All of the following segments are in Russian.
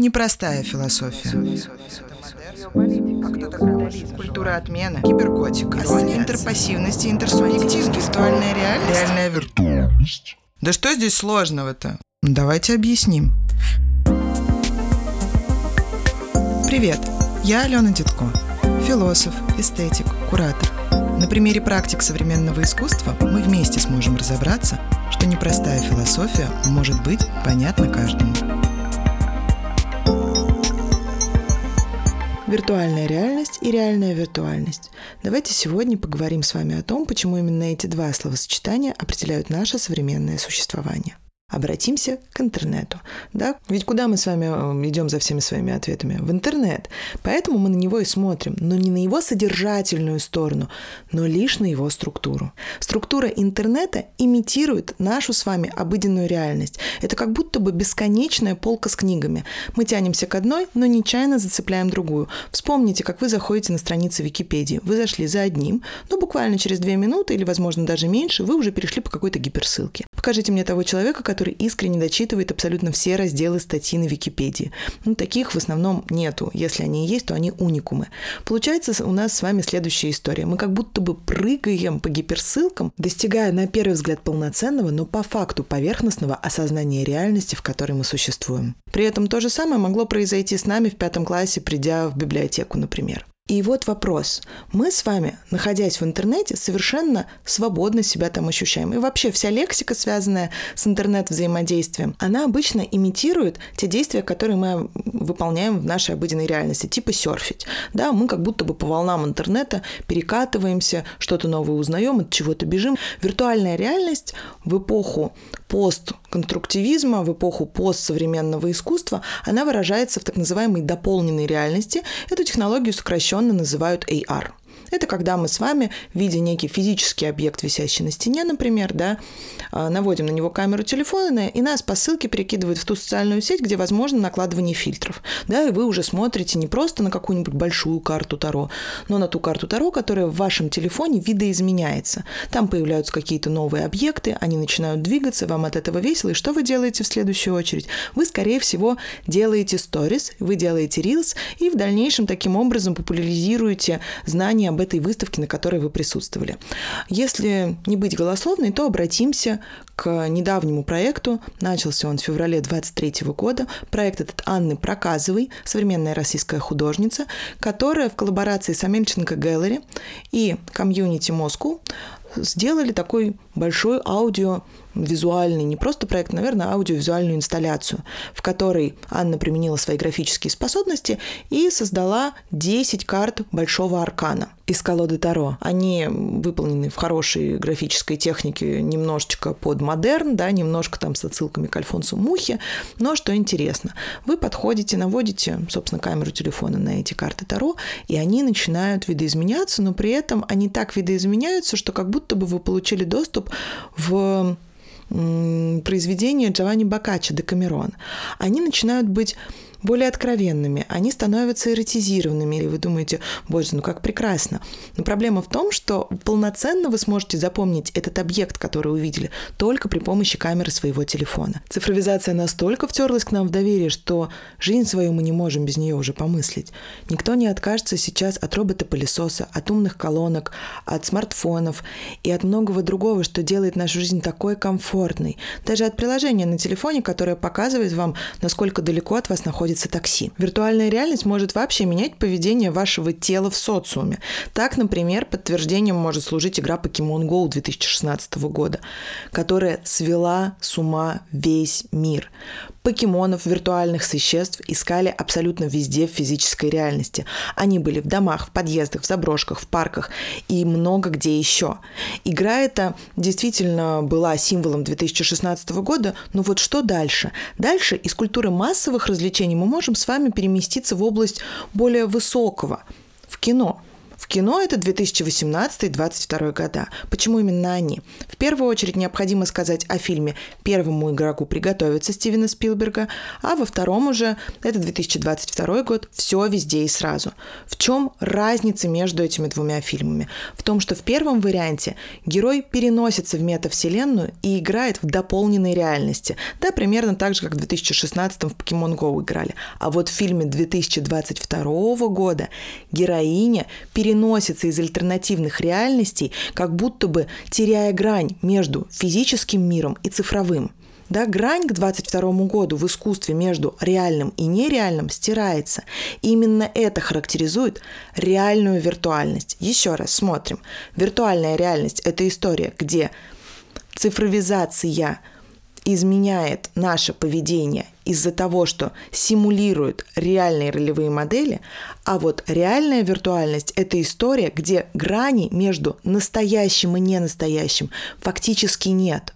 Непростая философия. Культура отмены, киберготика, интерпассивность и интерсубъективность, виртуальная реальность. Реальная виртуальность. Да что здесь сложного-то? Давайте объясним. Привет, я Алена Дедко, философ, эстетик, куратор. На примере практик современного искусства мы вместе сможем разобраться, что непростая философия может быть понятна каждому. Виртуальная реальность и реальная виртуальность. Давайте сегодня поговорим с вами о том, почему именно эти два словосочетания определяют наше современное существование обратимся к интернету. Да? Ведь куда мы с вами э, идем за всеми своими ответами? В интернет. Поэтому мы на него и смотрим, но не на его содержательную сторону, но лишь на его структуру. Структура интернета имитирует нашу с вами обыденную реальность. Это как будто бы бесконечная полка с книгами. Мы тянемся к одной, но нечаянно зацепляем другую. Вспомните, как вы заходите на страницы Википедии. Вы зашли за одним, но буквально через две минуты или, возможно, даже меньше, вы уже перешли по какой-то гиперссылке. Покажите мне того человека, который который искренне дочитывает абсолютно все разделы статьи на Википедии. Ну, таких в основном нету. Если они есть, то они уникумы. Получается у нас с вами следующая история. Мы как будто бы прыгаем по гиперссылкам, достигая на первый взгляд полноценного, но по факту поверхностного осознания реальности, в которой мы существуем. При этом то же самое могло произойти с нами в пятом классе, придя в библиотеку, например. И вот вопрос. Мы с вами, находясь в интернете, совершенно свободно себя там ощущаем. И вообще вся лексика, связанная с интернет-взаимодействием, она обычно имитирует те действия, которые мы выполняем в нашей обыденной реальности, типа серфить. Да, мы как будто бы по волнам интернета перекатываемся, что-то новое узнаем, от чего-то бежим. Виртуальная реальность в эпоху постконструктивизма, в эпоху постсовременного искусства, она выражается в так называемой дополненной реальности. Эту технологию сокращенно называют AR. Это когда мы с вами, видя некий физический объект, висящий на стене, например, да, а, наводим на него камеру телефона, и нас по ссылке перекидывают в ту социальную сеть, где возможно накладывание фильтров. Да, и вы уже смотрите не просто на какую-нибудь большую карту Таро, но на ту карту Таро, которая в вашем телефоне видоизменяется. Там появляются какие-то новые объекты, они начинают двигаться, вам от этого весело, и что вы делаете в следующую очередь? Вы, скорее всего, делаете сторис, вы делаете рилс, и в дальнейшем таким образом популяризируете знания об этой выставке, на которой вы присутствовали. Если не быть голословной, то обратимся к недавнему проекту. Начался он в феврале 23 года. Проект этот Анны Проказовой, современная российская художница, которая в коллаборации с Амельченко Gallery и комьюнити Москву сделали такой большой аудио визуальный, не просто проект, наверное, а аудиовизуальную инсталляцию, в которой Анна применила свои графические способности и создала 10 карт Большого Аркана из колоды Таро. Они выполнены в хорошей графической технике, немножечко под модерн, да, немножко там с отсылками к Альфонсу Мухе, но что интересно, вы подходите, наводите, собственно, камеру телефона на эти карты Таро, и они начинают видоизменяться, но при этом они так видоизменяются, что как будто бы вы получили доступ в произведения Джованни Боккаччо Декамерон, они начинают быть более откровенными, они становятся эротизированными, и вы думаете, боже, ну как прекрасно. Но проблема в том, что полноценно вы сможете запомнить этот объект, который увидели, только при помощи камеры своего телефона. Цифровизация настолько втерлась к нам в доверие, что жизнь свою мы не можем без нее уже помыслить. Никто не откажется сейчас от робота-пылесоса, от умных колонок, от смартфонов и от многого другого, что делает нашу жизнь такой комфортной. Даже от приложения на телефоне, которое показывает вам, насколько далеко от вас находится находится такси. Виртуальная реальность может вообще менять поведение вашего тела в социуме. Так, например, подтверждением может служить игра Pokemon Go 2016 года, которая свела с ума весь мир покемонов, виртуальных существ искали абсолютно везде в физической реальности. Они были в домах, в подъездах, в заброшках, в парках и много где еще. Игра эта действительно была символом 2016 года, но вот что дальше? Дальше из культуры массовых развлечений мы можем с вами переместиться в область более высокого, в кино – В кино это 2018-2022 года. Почему именно они? В первую очередь необходимо сказать о фильме «Первому игроку приготовиться» Стивена Спилберга, а во втором уже это 2022 год «Все везде и сразу». В чем разница между этими двумя фильмами? В том, что в первом варианте герой переносится в метавселенную и играет в дополненной реальности. Да, примерно так же, как в 2016 в Pokemon Go играли. А вот в фильме 2022 года героиня переносится из альтернативных реальностей, как будто бы теряя грань между физическим миром и цифровым. Да, грань к 22 году в искусстве между реальным и нереальным стирается. Именно это характеризует реальную виртуальность. Еще раз смотрим. Виртуальная реальность – это история, где цифровизация изменяет наше поведение из-за того, что симулирует реальные ролевые модели, а вот реальная виртуальность – это история, где грани между настоящим и ненастоящим фактически нет.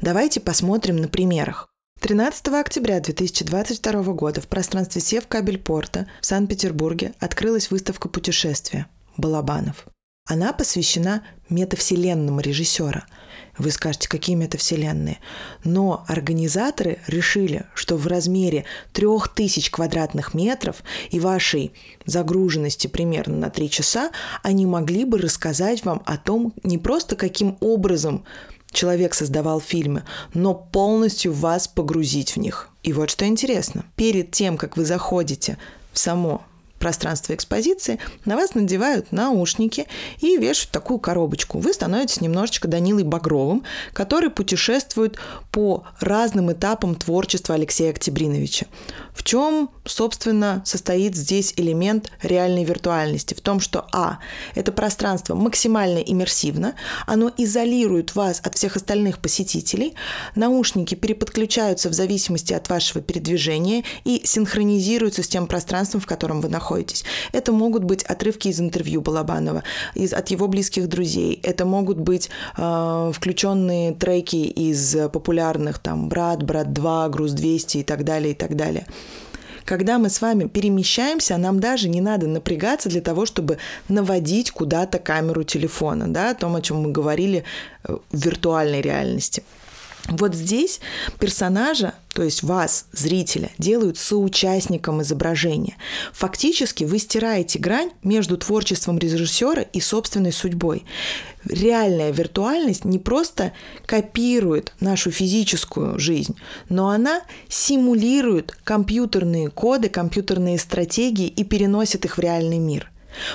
Давайте посмотрим на примерах. 13 октября 2022 года в пространстве Севкабельпорта в Санкт-Петербурге открылась выставка путешествия «Балабанов». Она посвящена метавселенным режиссера – вы скажете, какие метавселенные? Но организаторы решили, что в размере 3000 квадратных метров и вашей загруженности примерно на 3 часа они могли бы рассказать вам о том, не просто каким образом человек создавал фильмы, но полностью вас погрузить в них. И вот что интересно. Перед тем, как вы заходите в само пространство экспозиции, на вас надевают наушники и вешают такую коробочку. Вы становитесь немножечко Данилой Багровым, который путешествует по разным этапам творчества Алексея Октябриновича. В чем, собственно, состоит здесь элемент реальной виртуальности? В том, что А. Это пространство максимально иммерсивно, оно изолирует вас от всех остальных посетителей, наушники переподключаются в зависимости от вашего передвижения и синхронизируются с тем пространством, в котором вы находитесь. Это могут быть отрывки из интервью Балабанова, из, от его близких друзей, это могут быть э, включенные треки из популярных там «Брат», «Брат 2», «Груз 200» и так далее, и так далее. Когда мы с вами перемещаемся, нам даже не надо напрягаться для того, чтобы наводить куда-то камеру телефона, да, о том, о чем мы говорили э, в виртуальной реальности. Вот здесь персонажа, то есть вас, зрителя, делают соучастником изображения. Фактически вы стираете грань между творчеством режиссера и собственной судьбой. Реальная виртуальность не просто копирует нашу физическую жизнь, но она симулирует компьютерные коды, компьютерные стратегии и переносит их в реальный мир.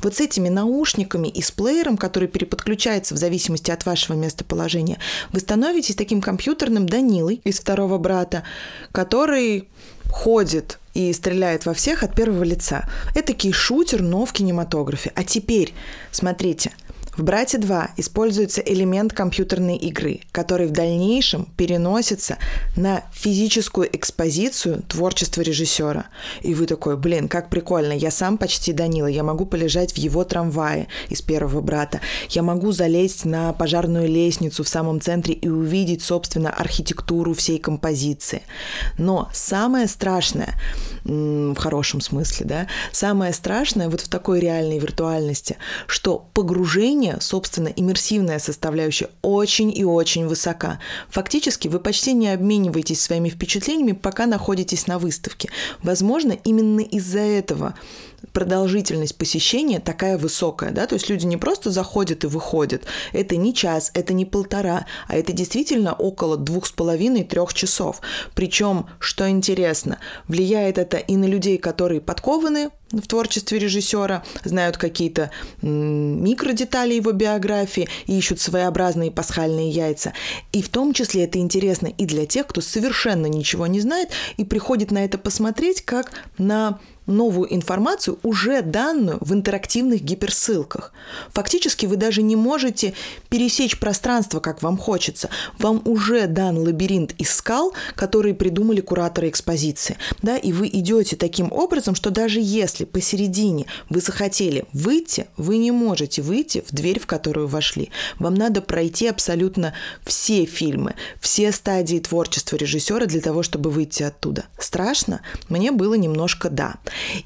Вот с этими наушниками и с плеером, который переподключается в зависимости от вашего местоположения, вы становитесь таким компьютерным Данилой из второго брата, который ходит и стреляет во всех от первого лица. Это шутер, но в кинематографе. А теперь, смотрите – в «Брате 2» используется элемент компьютерной игры, который в дальнейшем переносится на физическую экспозицию творчества режиссера. И вы такой, блин, как прикольно, я сам почти Данила, я могу полежать в его трамвае из «Первого брата», я могу залезть на пожарную лестницу в самом центре и увидеть, собственно, архитектуру всей композиции. Но самое страшное, в хорошем смысле, да, самое страшное вот в такой реальной виртуальности, что погружение мышления, собственно, иммерсивная составляющая очень и очень высока. Фактически вы почти не обмениваетесь своими впечатлениями, пока находитесь на выставке. Возможно, именно из-за этого продолжительность посещения такая высокая, да, то есть люди не просто заходят и выходят, это не час, это не полтора, а это действительно около двух с половиной, трех часов. Причем, что интересно, влияет это и на людей, которые подкованы в творчестве режиссера, знают какие-то микродетали его биографии и ищут своеобразные пасхальные яйца. И в том числе это интересно и для тех, кто совершенно ничего не знает и приходит на это посмотреть как на новую информацию, уже данную в интерактивных гиперссылках. Фактически вы даже не можете пересечь пространство, как вам хочется. Вам уже дан лабиринт из скал, которые придумали кураторы экспозиции. Да, и вы идете таким образом, что даже если посередине вы захотели выйти, вы не можете выйти в дверь, в которую вошли. Вам надо пройти абсолютно все фильмы, все стадии творчества режиссера для того, чтобы выйти оттуда. Страшно? Мне было немножко да.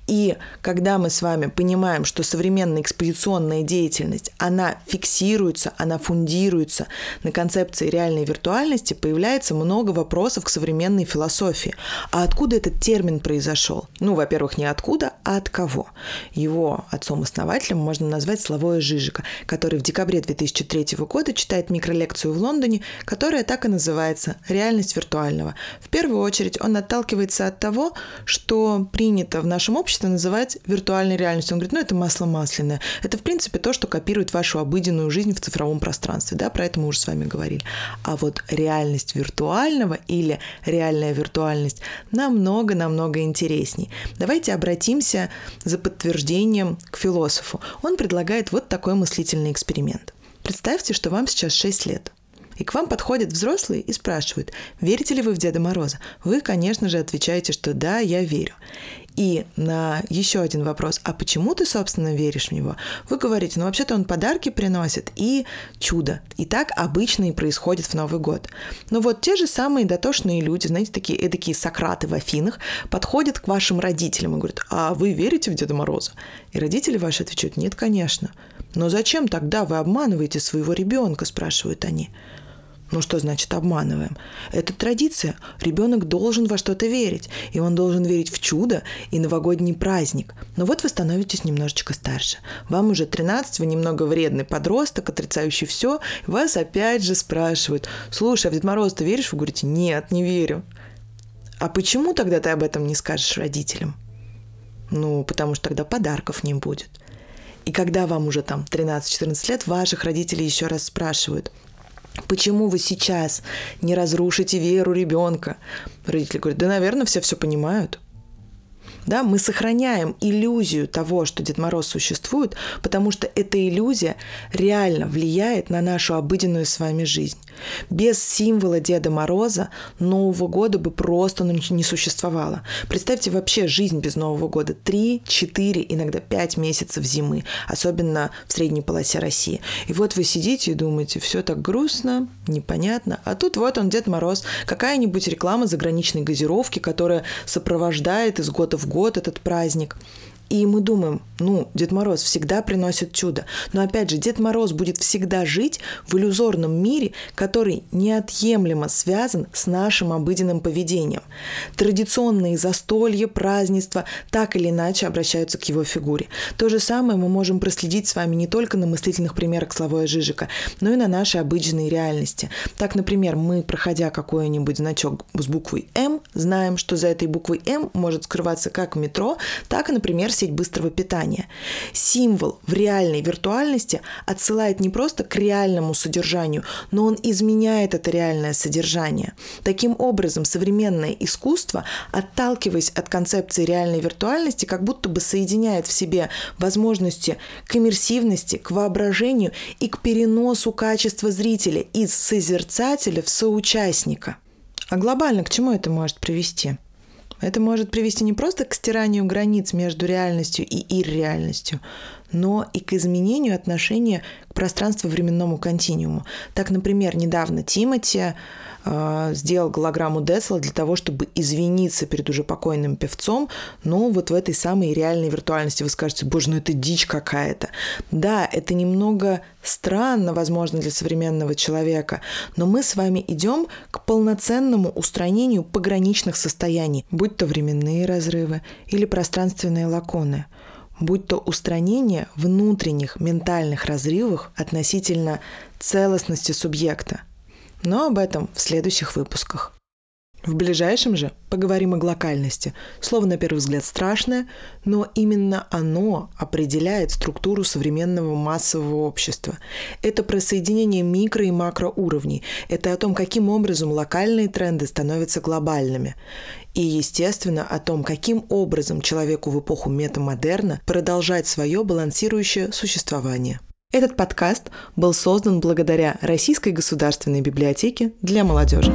И когда мы с вами понимаем, что современная экспозиционная деятельность, она фиксируется, она фундируется на концепции реальной виртуальности, появляется много вопросов к современной философии. А откуда этот термин произошел? Ну, во-первых, не откуда, а от кого? Его отцом-основателем можно назвать Славоя Жижика, который в декабре 2003 года читает микролекцию в Лондоне, которая так и называется «Реальность виртуального». В первую очередь он отталкивается от того, что принято в нашем обществе называть виртуальной реальностью. Он говорит, ну это масло масляное. Это, в принципе, то, что копирует вашу обыденную жизнь в цифровом пространстве. Да, про это мы уже с вами говорили. А вот реальность виртуального или реальная виртуальность намного-намного интересней. Давайте обратимся за подтверждением к философу. Он предлагает вот такой мыслительный эксперимент. Представьте, что вам сейчас 6 лет. И к вам подходят взрослые и спрашивают, верите ли вы в Деда Мороза? Вы, конечно же, отвечаете, что да, я верю. И на еще один вопрос, а почему ты, собственно, веришь в него? Вы говорите, ну вообще-то он подарки приносит и чудо. И так обычно и происходит в Новый год. Но вот те же самые дотошные люди, знаете, такие эдакие Сократы в Афинах, подходят к вашим родителям и говорят, а вы верите в Деда Мороза? И родители ваши отвечают, нет, конечно. Но зачем тогда вы обманываете своего ребенка, спрашивают они. Ну что значит обманываем? Это традиция. Ребенок должен во что-то верить. И он должен верить в чудо и новогодний праздник. Но вот вы становитесь немножечко старше. Вам уже 13, вы немного вредный подросток, отрицающий все. Вас опять же спрашивают, слушай, а в Дед Мороз ты веришь? Вы говорите, нет, не верю. А почему тогда ты об этом не скажешь родителям? Ну, потому что тогда подарков не будет. И когда вам уже там 13-14 лет, ваших родителей еще раз спрашивают – Почему вы сейчас не разрушите веру ребенка? Родители говорят, да, наверное, все все понимают. Да, мы сохраняем иллюзию того, что Дед Мороз существует, потому что эта иллюзия реально влияет на нашу обыденную с вами жизнь. Без символа Деда Мороза Нового года бы просто ну, не существовало. Представьте вообще жизнь без Нового года. Три, четыре, иногда пять месяцев зимы, особенно в средней полосе России. И вот вы сидите и думаете, все так грустно, непонятно. А тут вот он, Дед Мороз, какая-нибудь реклама заграничной газировки, которая сопровождает из года в год год этот праздник. И мы думаем, ну, Дед Мороз всегда приносит чудо. Но опять же, Дед Мороз будет всегда жить в иллюзорном мире, который неотъемлемо связан с нашим обыденным поведением. Традиционные застолья, празднества так или иначе обращаются к его фигуре. То же самое мы можем проследить с вами не только на мыслительных примерах Славоя Жижика, но и на нашей обыденной реальности. Так, например, мы, проходя какой-нибудь значок с буквой М, знаем, что за этой буквой М может скрываться как метро, так и, например, сеть быстрого питания. Символ в реальной виртуальности отсылает не просто к реальному содержанию, но он изменяет это реальное содержание. Таким образом, современное искусство, отталкиваясь от концепции реальной виртуальности, как будто бы соединяет в себе возможности к иммерсивности, к воображению и к переносу качества зрителя из созерцателя в соучастника. А глобально к чему это может привести? Это может привести не просто к стиранию границ между реальностью и ирреальностью, но и к изменению отношения к пространству-временному континууму. Так, например, недавно Тимати сделал голограмму Десла для того, чтобы извиниться перед уже покойным певцом, но вот в этой самой реальной виртуальности вы скажете, боже, ну это дичь какая-то. Да, это немного странно, возможно, для современного человека, но мы с вами идем к полноценному устранению пограничных состояний, будь то временные разрывы или пространственные лаконы – будь то устранение внутренних ментальных разрывов относительно целостности субъекта. Но об этом в следующих выпусках. В ближайшем же поговорим о глокальности. Слово на первый взгляд страшное, но именно оно определяет структуру современного массового общества. Это про соединение микро- и макроуровней. Это о том, каким образом локальные тренды становятся глобальными. И, естественно, о том, каким образом человеку в эпоху метамодерна продолжать свое балансирующее существование. Этот подкаст был создан благодаря Российской государственной библиотеке для молодежи.